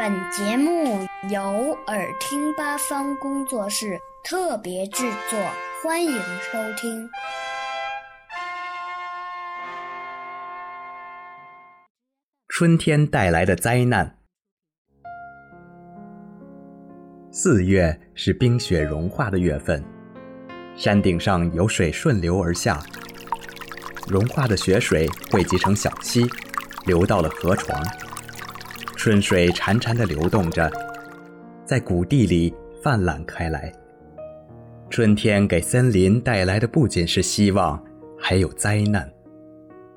本节目由耳听八方工作室特别制作，欢迎收听。春天带来的灾难。四月是冰雪融化的月份，山顶上有水顺流而下，融化的雪水汇集成小溪，流到了河床。春水潺潺地流动着，在谷地里泛滥开来。春天给森林带来的不仅是希望，还有灾难。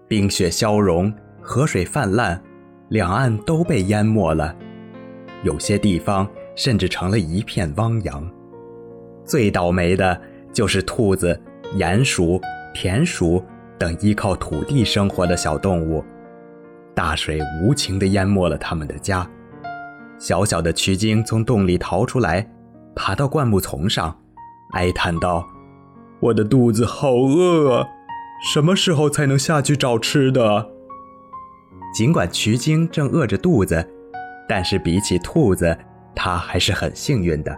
冰雪消融，河水泛滥，两岸都被淹没了，有些地方甚至成了一片汪洋。最倒霉的就是兔子、鼹鼠、田鼠等依靠土地生活的小动物。大水无情地淹没了他们的家。小小的曲鲸从洞里逃出来，爬到灌木丛上，哀叹道：“我的肚子好饿啊，什么时候才能下去找吃的？”尽管曲鲸正饿着肚子，但是比起兔子，它还是很幸运的。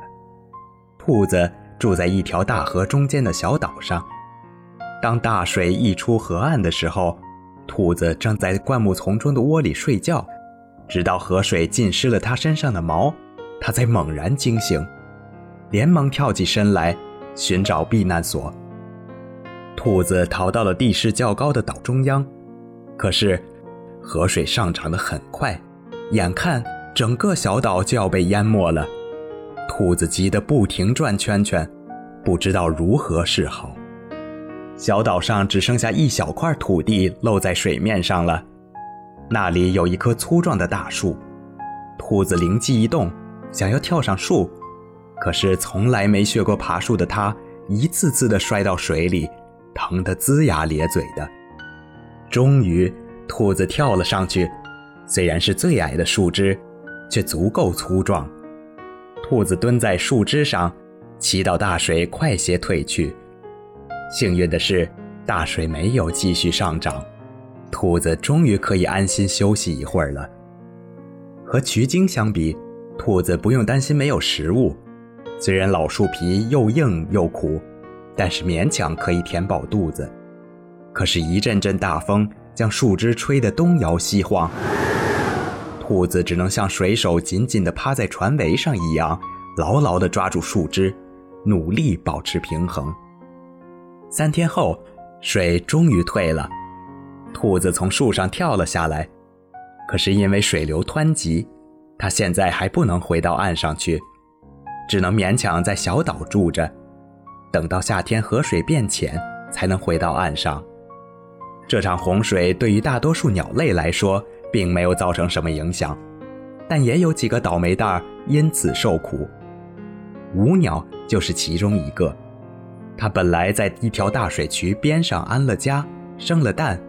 兔子住在一条大河中间的小岛上，当大水溢出河岸的时候。兔子正在灌木丛中的窝里睡觉，直到河水浸湿了它身上的毛，它才猛然惊醒，连忙跳起身来寻找避难所。兔子逃到了地势较高的岛中央，可是河水上涨得很快，眼看整个小岛就要被淹没了。兔子急得不停转圈圈，不知道如何是好。小岛上只剩下一小块土地露在水面上了，那里有一棵粗壮的大树。兔子灵机一动，想要跳上树，可是从来没学过爬树的它，一次次的摔到水里，疼得龇牙咧嘴的。终于，兔子跳了上去，虽然是最矮的树枝，却足够粗壮。兔子蹲在树枝上，祈祷大水快些退去。幸运的是，大水没有继续上涨，兔子终于可以安心休息一会儿了。和渠鲸相比，兔子不用担心没有食物。虽然老树皮又硬又苦，但是勉强可以填饱肚子。可是，一阵阵大风将树枝吹得东摇西晃，兔子只能像水手紧紧地趴在船桅上一样，牢牢地抓住树枝，努力保持平衡。三天后，水终于退了，兔子从树上跳了下来。可是因为水流湍急，它现在还不能回到岸上去，只能勉强在小岛住着，等到夏天河水变浅，才能回到岸上。这场洪水对于大多数鸟类来说，并没有造成什么影响，但也有几个倒霉蛋儿因此受苦。舞鸟就是其中一个。它本来在一条大水渠边上安了家，生了蛋，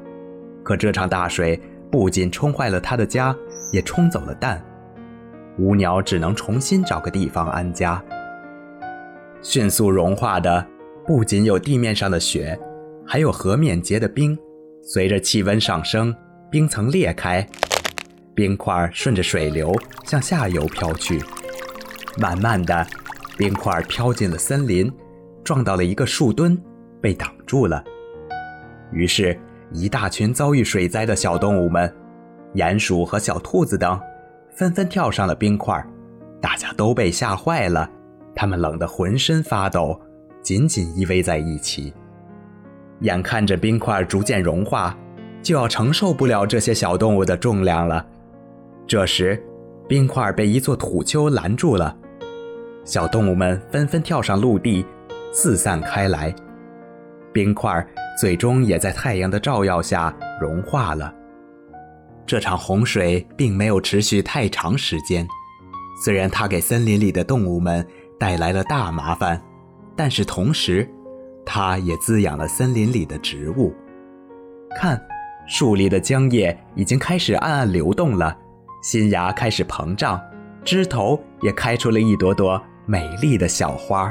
可这场大水不仅冲坏了它的家，也冲走了蛋。乌鸟只能重新找个地方安家。迅速融化的不仅有地面上的雪，还有河面结的冰。随着气温上升，冰层裂开，冰块顺着水流向下游飘去。慢慢的，冰块飘进了森林。撞到了一个树墩，被挡住了。于是，一大群遭遇水灾的小动物们，鼹鼠和小兔子等，纷纷跳上了冰块。大家都被吓坏了，他们冷得浑身发抖，紧紧依偎在一起。眼看着冰块逐渐融化，就要承受不了这些小动物的重量了。这时，冰块被一座土丘拦住了，小动物们纷纷跳上陆地。四散开来，冰块最终也在太阳的照耀下融化了。这场洪水并没有持续太长时间，虽然它给森林里的动物们带来了大麻烦，但是同时，它也滋养了森林里的植物。看，树里的浆液已经开始暗暗流动了，新芽开始膨胀，枝头也开出了一朵朵美丽的小花。